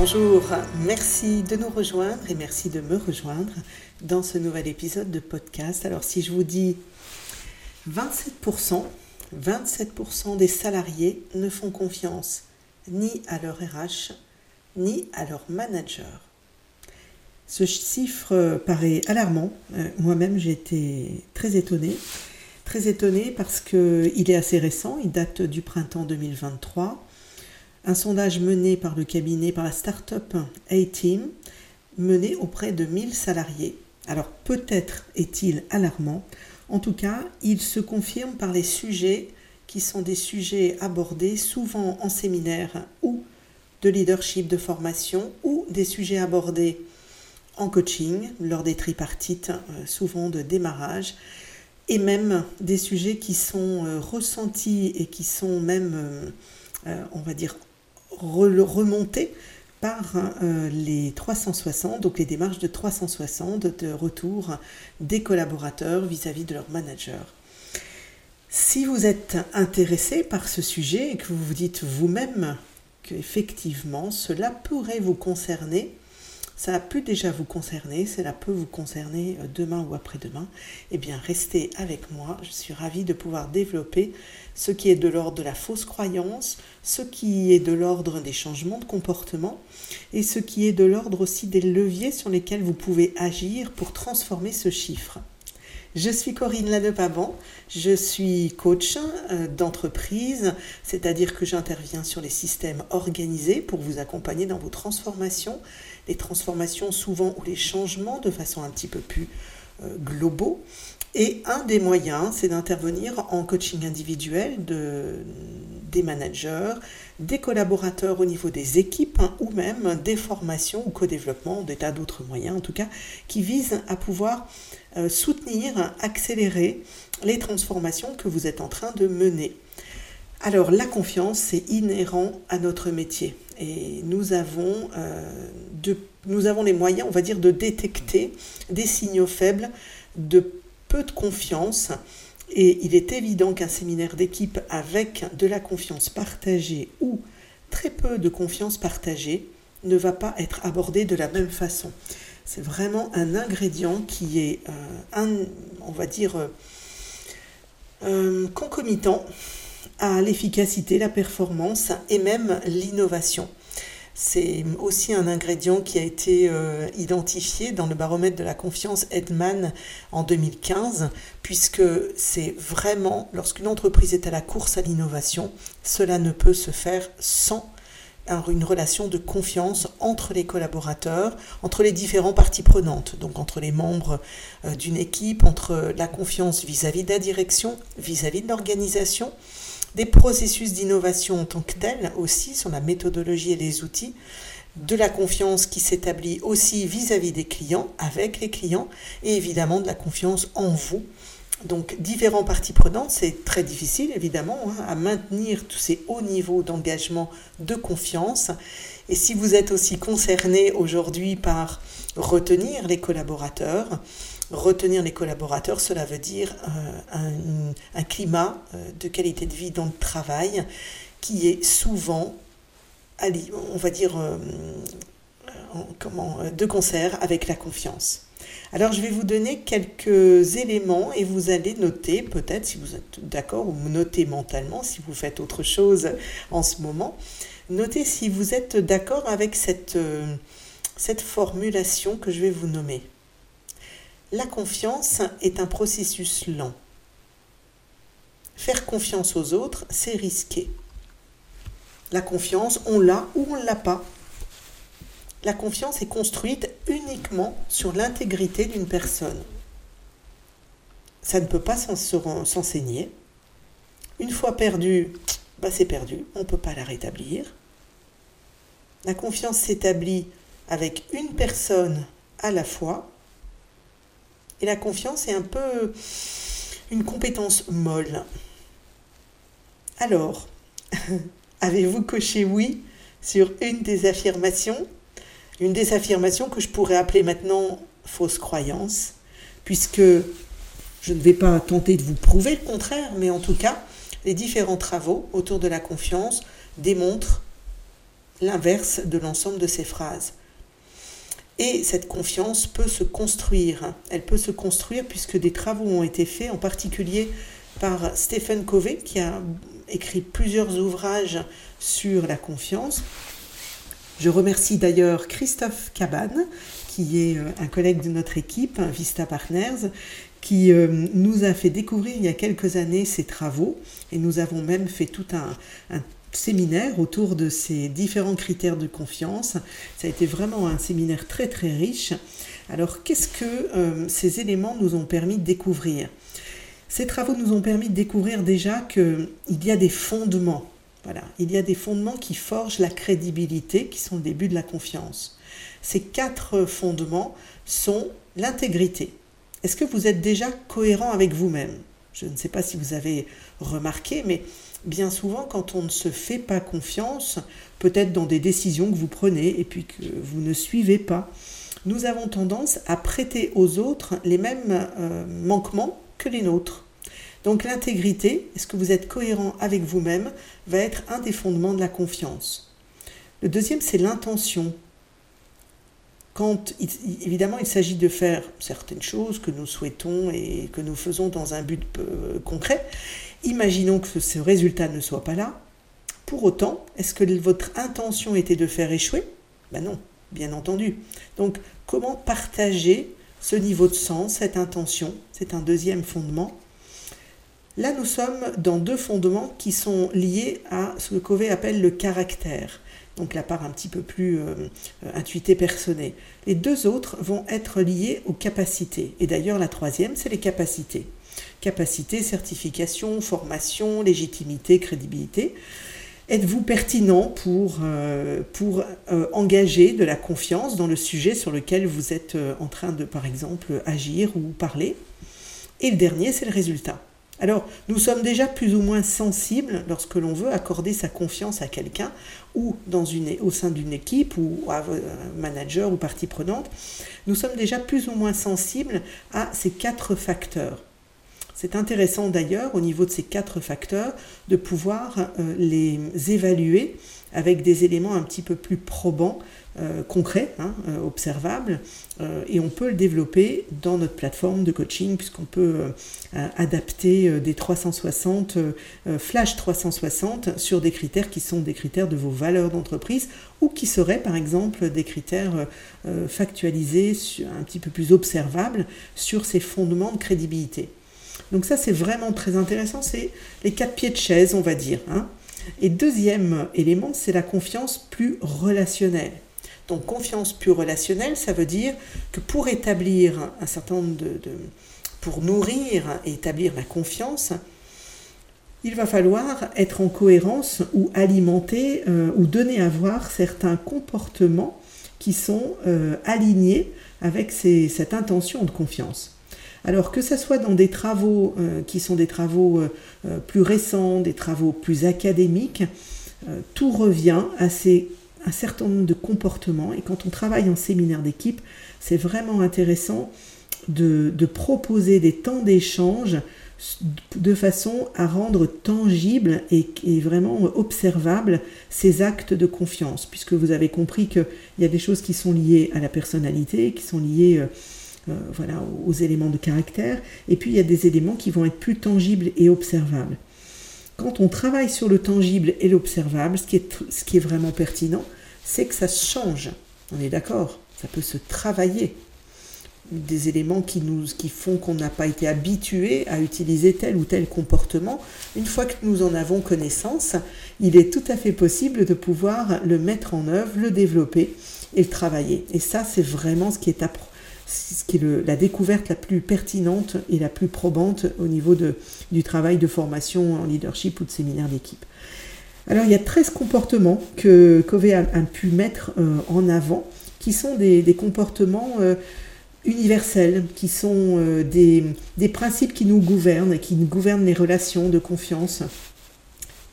Bonjour, merci de nous rejoindre et merci de me rejoindre dans ce nouvel épisode de podcast. Alors si je vous dis 27%, 27% des salariés ne font confiance ni à leur RH ni à leur manager. Ce chiffre paraît alarmant. Euh, moi-même, j'ai été très étonnée. Très étonnée parce qu'il est assez récent, il date du printemps 2023 un sondage mené par le cabinet, par la start-up A-Team, mené auprès de 1000 salariés. Alors peut-être est-il alarmant, en tout cas, il se confirme par les sujets qui sont des sujets abordés souvent en séminaire ou de leadership de formation ou des sujets abordés en coaching lors des tripartites, euh, souvent de démarrage, et même des sujets qui sont euh, ressentis et qui sont même, euh, on va dire, remonter par euh, les 360, donc les démarches de 360 de retour des collaborateurs vis-à-vis de leur manager. Si vous êtes intéressé par ce sujet et que vous vous dites vous-même qu'effectivement cela pourrait vous concerner, ça a pu déjà vous concerner, cela peut vous concerner euh, demain ou après-demain, eh bien restez avec moi. Je suis ravie de pouvoir développer ce qui est de l'ordre de la fausse croyance, ce qui est de l'ordre des changements de comportement et ce qui est de l'ordre aussi des leviers sur lesquels vous pouvez agir pour transformer ce chiffre. Je suis Corinne Lanepaban, je suis coach euh, d'entreprise, c'est-à-dire que j'interviens sur les systèmes organisés pour vous accompagner dans vos transformations, les transformations souvent ou les changements de façon un petit peu plus euh, globaux. Et un des moyens, c'est d'intervenir en coaching individuel de, des managers, des collaborateurs au niveau des équipes hein, ou même des formations ou co-développement, des tas d'autres moyens en tout cas, qui visent à pouvoir euh, soutenir, accélérer les transformations que vous êtes en train de mener. Alors la confiance, c'est inhérent à notre métier et nous avons, euh, nous avons les moyens, on va dire, de détecter des signaux faibles de peu de confiance. Et il est évident qu'un séminaire d'équipe avec de la confiance partagée ou très peu de confiance partagée ne va pas être abordé de la même façon. C'est vraiment un ingrédient qui est, euh, un, on va dire, euh, euh, concomitant à l'efficacité, la performance et même l'innovation. C'est aussi un ingrédient qui a été identifié dans le baromètre de la confiance Edman en 2015, puisque c'est vraiment, lorsqu'une entreprise est à la course à l'innovation, cela ne peut se faire sans une relation de confiance entre les collaborateurs, entre les différentes parties prenantes, donc entre les membres euh, d'une équipe, entre la confiance vis-à-vis de la direction, vis-à-vis de l'organisation, des processus d'innovation en tant que tels aussi sur la méthodologie et les outils, de la confiance qui s'établit aussi vis-à-vis des clients, avec les clients, et évidemment de la confiance en vous donc différents parties prenantes, c'est très difficile évidemment hein, à maintenir tous ces hauts niveaux d'engagement, de confiance. Et si vous êtes aussi concerné aujourd'hui par retenir les collaborateurs, retenir les collaborateurs, cela veut dire euh, un, climat euh, de qualité de vie dans le travail qui est souvent, on va dire, euh, comment, de concert avec la confiance. Alors je vais vous donner quelques éléments et vous allez noter, peut-être si vous êtes d'accord, ou noter mentalement si vous faites autre chose en ce moment. Notez si vous êtes d'accord avec cette, cette formulation que je vais vous nommer. La confiance est un processus lent. Faire confiance aux autres, c'est risqué. La confiance, on l'a ou on ne l'a pas la confiance est construite uniquement sur l'intégrité d'une personne. Ça ne peut pas s'enseigner. Une fois perdu, bah c'est perdu, on ne peut pas la rétablir. La confiance s'établit avec une personne à la fois. Et la confiance est un peu une compétence molle. Alors, avez-vous coché oui sur une des affirmations? Une des affirmations que je pourrais appeler maintenant fausse croyance, puisque je ne vais pas tenter de vous prouver le contraire, mais en tout cas, les différents travaux autour de la confiance démontrent l'inverse de l'ensemble de ces phrases. Et cette confiance peut se construire. Elle peut se construire puisque des travaux ont été faits, en particulier par Stephen Covey, qui a écrit plusieurs ouvrages sur la confiance. Je remercie d'ailleurs Christophe Cabane, qui est euh, un collègue de notre équipe, Vista Partners, qui euh, nous a fait découvrir il y a quelques années ses travaux. Et nous avons même fait tout un, un séminaire autour de ces différents critères de confiance. Ça a été vraiment un séminaire très très riche. Alors qu'est-ce que euh, ces éléments nous ont permis de découvrir? Ces travaux nous ont permis de découvrir déjà qu'il y a des fondements. Voilà, il y a des fondements qui forgent la crédibilité, qui sont le début de la confiance. Ces quatre fondements sont l'intégrité. Est-ce que vous êtes déjà cohérent avec vous-même? Je ne sais pas si vous avez remarqué, mais bien souvent, quand on ne se fait pas confiance, peut-être dans des décisions que vous prenez et puis que vous ne suivez pas, nous avons tendance à prêter aux autres les mêmes euh, manquements que les nôtres. Donc l'intégrité, est-ce que vous êtes cohérent avec vous-même, va être un des fondements de la confiance. Le deuxième, c'est l'intention. Quand évidemment il s'agit de faire certaines choses que nous souhaitons et que nous faisons dans un but euh, concret, Imaginons que ce résultat ne soit pas là. Pour autant, est-ce que votre intention était de faire échouer? Ben non, bien entendu. Donc, comment partager ce niveau de sens, cette intention? C'est un deuxième fondement. Là, nous sommes dans deux fondements qui sont liés à ce que Covey appelle le caractère, donc la part un petit peu plus euh, intuitée, personnée. Les deux autres vont être liés aux capacités. Et d'ailleurs, la troisième, c'est les capacités capacité, certification, formation, légitimité, crédibilité. Êtes-vous pertinent pour, euh, pour euh, engager de la confiance dans le sujet sur lequel vous êtes euh, en train de, par exemple, agir ou parler? Et le dernier, c'est le résultat. Alors, nous sommes déjà plus ou moins sensibles lorsque l'on veut accorder sa confiance à quelqu'un ou au sein d'une équipe ou à un manager ou partie prenante. Nous sommes déjà plus ou moins sensibles à ces quatre facteurs. C'est intéressant d'ailleurs au niveau de ces quatre facteurs de pouvoir euh, les évaluer avec des éléments un petit peu plus probants, euh, concrets, hein, euh, observables, et on peut le développer dans notre plateforme de coaching puisqu'on peut adapter des 360, flash 360 sur des critères qui sont des critères de vos valeurs d'entreprise ou qui seraient par exemple des critères factualisés, un petit peu plus observables sur ces fondements de crédibilité. Donc ça, c'est vraiment très intéressant. C'est les quatre pieds de chaise, on va dire. Hein. Et deuxième élément, c'est la confiance plus relationnelle. Donc confiance plus relationnelle, ça veut dire que pour établir un certain nombre de, pour nourrir et établir la confiance, il va falloir être en cohérence ou alimenter euh, ou donner à voir certains comportements qui sont euh, alignés avec cette intention de confiance. Alors que ce soit dans des travaux euh, qui sont des travaux euh, euh, plus récents, des travaux plus académiques, tout revient à un certain nombre de comportements. Et quand on travaille en séminaire d'équipe, c'est vraiment intéressant de, proposer des temps d'échange de façon à rendre tangible et, vraiment observable ces actes de confiance, puisque vous avez compris qu'il y a des choses qui sont liées à la personnalité, qui sont liées voilà, aux éléments de caractère. Et puis il y a des éléments qui vont être plus tangibles et observables. Quand on travaille sur le tangible et l'observable, ce, qui est, ce qui est vraiment pertinent, c'est que ça change. On est d'accord? Ça peut se travailler. Des éléments qui, nous, qui font qu'on n'a pas été habitué à utiliser tel ou tel comportement. Une fois que nous en avons connaissance, il est tout à fait possible de pouvoir le mettre en œuvre, le développer et le travailler. Et ça, c'est vraiment ce qui est ce qui est la découverte la plus pertinente et la plus probante au niveau de, du travail de formation en leadership ou de séminaire d'équipe. Alors il y a 13 comportements que Covey a, pu mettre euh, en avant, qui sont des, comportements euh, universels, qui sont euh, des, des, principes qui nous gouvernent, qui nous gouvernent les relations de confiance,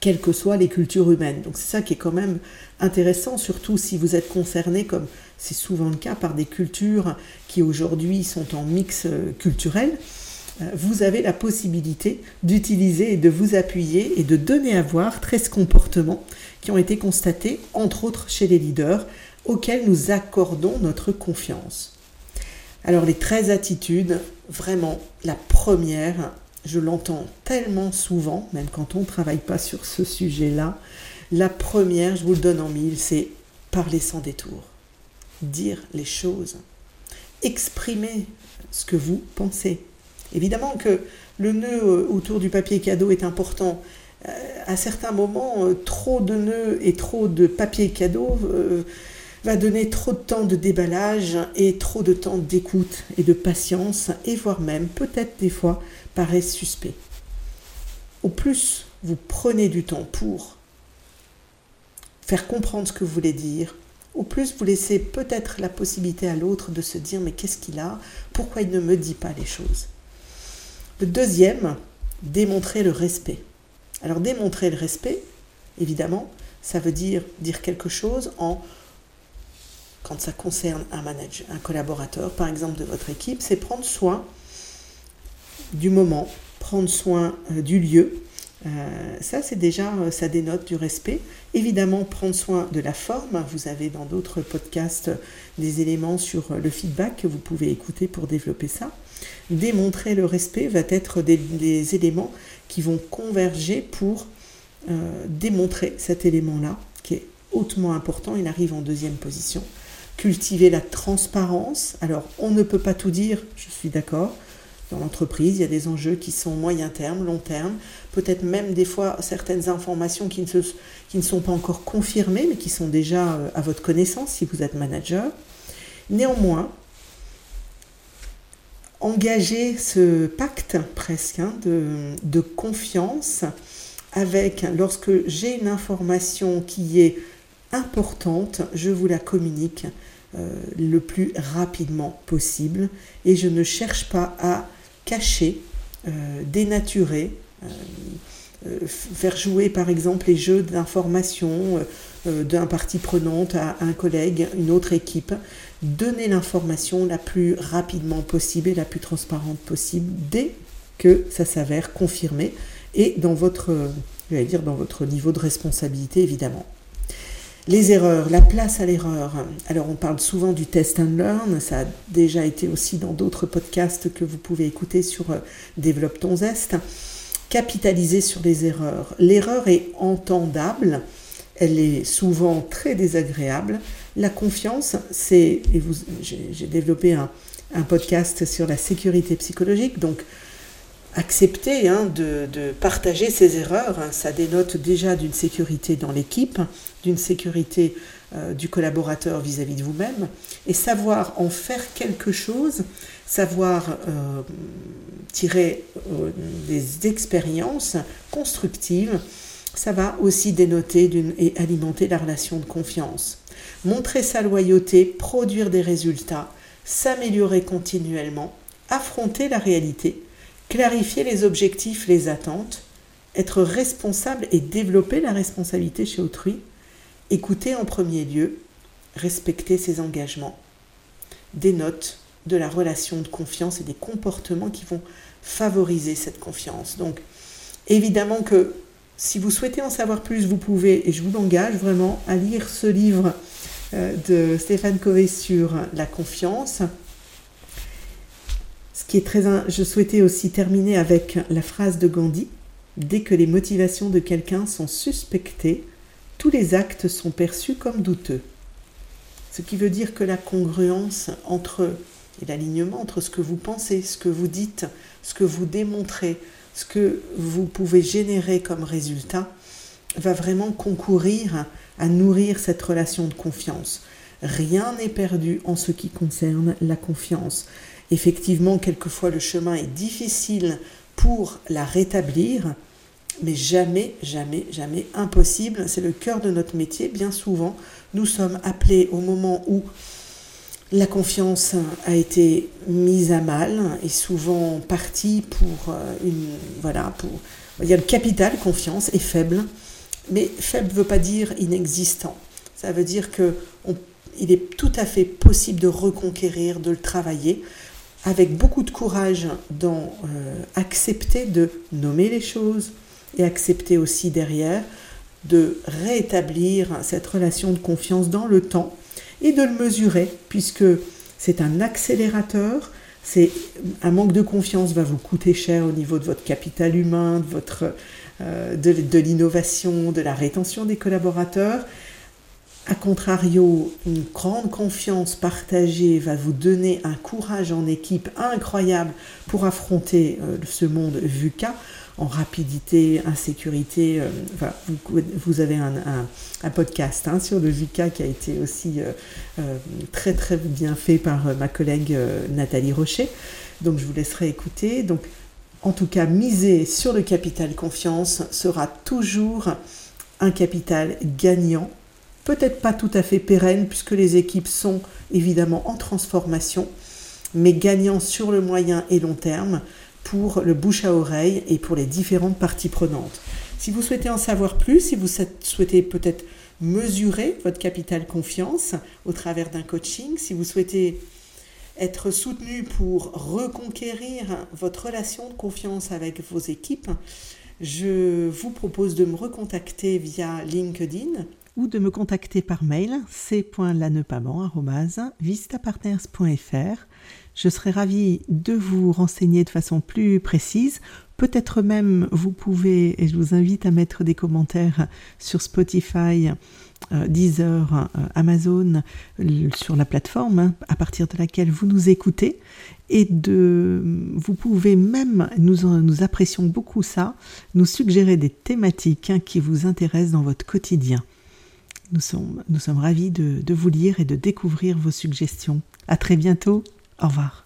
quelles que soient les cultures humaines. Donc c'est ça qui est quand même intéressant, surtout si vous êtes concerné, comme c'est souvent le cas, par des cultures qui aujourd'hui sont en mix euh, culturel. vous avez la possibilité d'utiliser et de vous appuyer et de donner à voir 13 comportements qui ont été constatés, entre autres chez les leaders, auxquels nous accordons notre confiance. Alors les 13 attitudes, vraiment, la première, je l'entends tellement souvent, même quand on ne travaille pas sur ce sujet-là, la première, je vous le donne en mille, c'est parler sans détour, dire les choses, exprimer ce que vous pensez. Évidemment que le nœud euh, autour du papier cadeau est important. Euh, à certains moments, euh, trop de nœuds et trop de papier cadeau va donner trop de temps de déballage et trop de temps d'écoute et de patience, et voire même, peut-être des fois, paraît suspect. Au plus vous prenez du temps pour faire comprendre ce que vous voulez dire, au plus vous laissez peut-être la possibilité à l'autre de se dire mais qu'est-ce qu'il a? Pourquoi il ne me dit pas les choses? Le deuxième, démontrer le respect. Alors démontrer le respect, évidemment, ça veut dire dire quelque chose en quand ça concerne un manager, un collaborateur, par exemple de votre équipe, c'est prendre soin du moment, prendre soin euh, du lieu. Euh, ça, c'est déjà, euh, ça dénote du respect. Évidemment, prendre soin de la forme. Vous avez dans d'autres podcasts des éléments sur le feedback que vous pouvez écouter pour développer ça. Démontrer le respect va être des, éléments qui vont converger pour démontrer cet élément-là, qui est hautement important. Il arrive en deuxième position cultiver la transparence. Alors, on ne peut pas tout dire, je suis d'accord. Dans l'entreprise, il y a des enjeux qui sont moyen terme, long terme, peut-être même des fois certaines informations qui ne, qui ne sont pas encore confirmées, mais qui sont déjà euh, à votre connaissance si vous êtes manager. Néanmoins, engager ce pacte presque hein, de, de confiance avec, lorsque j'ai une information qui est importante, je vous la communique euh, le plus rapidement possible et je ne cherche pas à cacher, euh, dénaturer, euh, faire jouer par exemple les jeux d'information d'un parti prenante à un collègue, une autre équipe, donner l'information la plus rapidement possible et la plus transparente possible dès que ça s'avère confirmé et dans votre, dire, dans votre niveau de responsabilité évidemment. Les erreurs, la place à l'erreur. Alors on parle souvent du test and learn, ça a déjà été aussi dans d'autres podcasts que vous pouvez écouter sur euh, Développe ton zeste. Capitaliser sur les erreurs. L'erreur est entendable, elle est souvent très désagréable. La confiance, c'est, et j'ai développé un, un podcast sur la sécurité psychologique, donc accepter hein, de, partager ses erreurs. Hein. ça dénote déjà d'une sécurité dans l'équipe, d'une sécurité euh, du collaborateur vis-à-vis de vous-même. Et savoir en faire quelque chose, savoir euh, tirer euh, des expériences constructives, ça va aussi dénoter et alimenter la relation de confiance. Montrer sa loyauté, produire des résultats, s'améliorer continuellement, affronter la réalité clarifier les objectifs, les attentes, être responsable et développer la responsabilité chez autrui, écouter en premier lieu, respecter ses engagements, des notes de la relation de confiance et des comportements qui vont favoriser cette confiance. Donc, évidemment que si vous souhaitez en savoir plus, vous pouvez, et je vous engage vraiment à lire ce livre euh, de Stéphane Covey sur la confiance qui est très, je souhaitais aussi terminer avec la phrase de Gandhi Dès que les motivations de quelqu'un sont suspectées, tous les actes sont perçus comme douteux. Ce qui veut dire que la congruence entre et l'alignement entre ce que vous pensez, ce que vous dites, ce que vous démontrez, ce que vous pouvez générer comme résultat, va vraiment concourir à nourrir cette relation de confiance. Rien n'est perdu en ce qui concerne la confiance. Effectivement, quelquefois le chemin est difficile pour la rétablir, mais jamais, jamais, jamais impossible. C'est le cœur de notre métier. Bien souvent, nous sommes appelés au moment où la confiance a été mise à mal et souvent partie pour euh, une voilà pour il y a le capital confiance est faible mais faible ne veut pas dire inexistant ça veut dire que il est tout à fait possible de reconquérir de le travailler avec beaucoup de courage dans euh, accepter de nommer les choses et accepter aussi derrière de rétablir cette relation de confiance dans le temps et de le mesurer puisque c'est un accélérateur. C'est un manque de confiance va vous coûter cher au niveau de votre capital humain, de votre euh, de l'innovation, de la rétention des collaborateurs. A contrario, une grande confiance partagée va vous donner un courage en équipe incroyable pour affronter euh, ce monde VUCA en rapidité, insécurité. Euh, vous, avez un, podcast hein, sur le VUCA qui a été aussi euh, très très bien fait par ma collègue Nathalie Rocher. Donc je vous laisserai écouter. Donc en tout cas, miser sur le capital confiance sera toujours un capital gagnant peut-être pas tout à fait pérenne puisque les équipes sont évidemment en transformation, mais gagnant sur le moyen et long terme pour le bouche à oreille et pour les différentes parties prenantes. Si vous souhaitez en savoir plus, si vous souhaitez peut-être mesurer votre capital confiance au travers d'un coaching, si vous souhaitez être soutenu pour reconquérir votre relation de confiance avec vos équipes, je vous propose de me recontacter via LinkedIn ou de me contacter par mail c.lanepamant.vistapartners.fr. Je serai ravie de vous renseigner de façon plus précise. Peut-être même vous pouvez, et je vous invite à mettre des commentaires sur Spotify, euh, Deezer, euh, Amazon, sur la plateforme hein, à partir de laquelle vous nous écoutez. Et de, vous pouvez même, nous, nous apprécions beaucoup ça, nous suggérer des thématiques hein, qui vous intéressent dans votre quotidien. Nous sommes, nous sommes ravis de, de vous lire et de découvrir vos suggestions. À très bientôt. Au revoir.